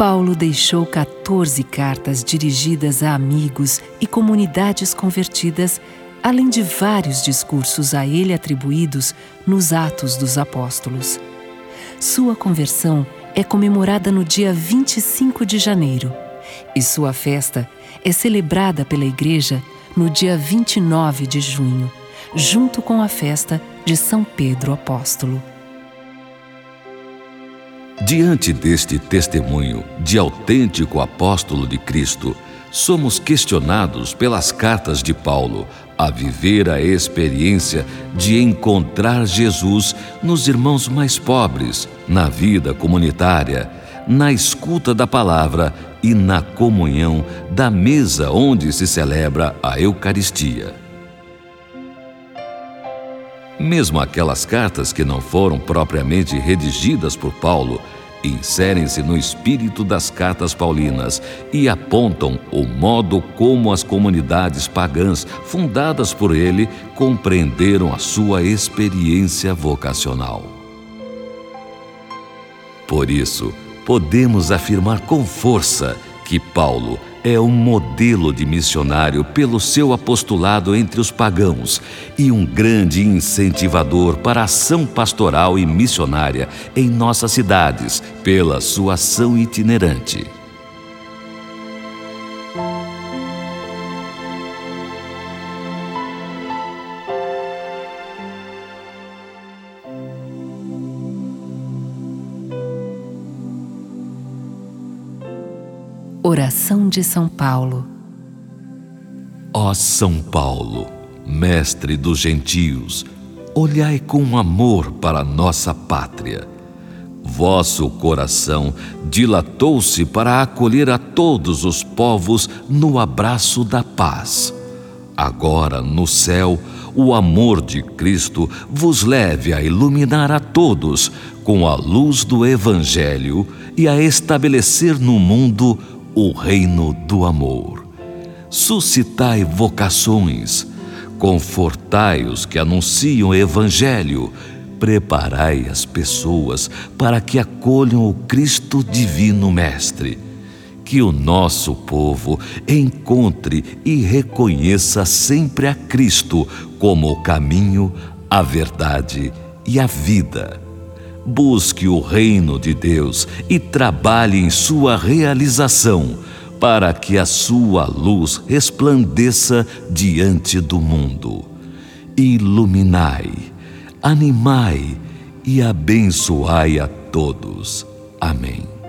Paulo deixou 14 cartas dirigidas a amigos e comunidades convertidas, além de vários discursos a ele atribuídos nos Atos dos Apóstolos. Sua conversão é comemorada no dia 25 de janeiro e sua festa é celebrada pela Igreja no dia 29 de junho, junto com a festa de São Pedro Apóstolo. Diante deste testemunho de autêntico apóstolo de Cristo, somos questionados pelas cartas de Paulo a viver a experiência de encontrar Jesus nos irmãos mais pobres, na vida comunitária, na escuta da palavra e na comunhão da mesa onde se celebra a Eucaristia. Mesmo aquelas cartas que não foram propriamente redigidas por Paulo, inserem-se no espírito das cartas paulinas e apontam o modo como as comunidades pagãs fundadas por ele compreenderam a sua experiência vocacional. Por isso, podemos afirmar com força que Paulo é um modelo de missionário pelo seu apostolado entre os pagãos e um grande incentivador para a ação pastoral e missionária em nossas cidades, pela sua ação itinerante. Oração de São Paulo. Ó São Paulo, mestre dos gentios, olhai com amor para nossa pátria. Vosso coração dilatou-se para acolher a todos os povos no abraço da paz. Agora, no céu, o amor de Cristo vos leve a iluminar a todos com a luz do Evangelho e a estabelecer no mundo o reino do amor. Suscitai vocações, confortai os que anunciam o Evangelho, preparai as pessoas para que acolham o Cristo Divino Mestre. Que o nosso povo encontre e reconheça sempre a Cristo como o caminho, a verdade e a vida busque o reino de Deus e trabalhe em sua realização, para que a sua luz resplandeça diante do mundo. Iluminai, animai e abençoai a todos. Amém.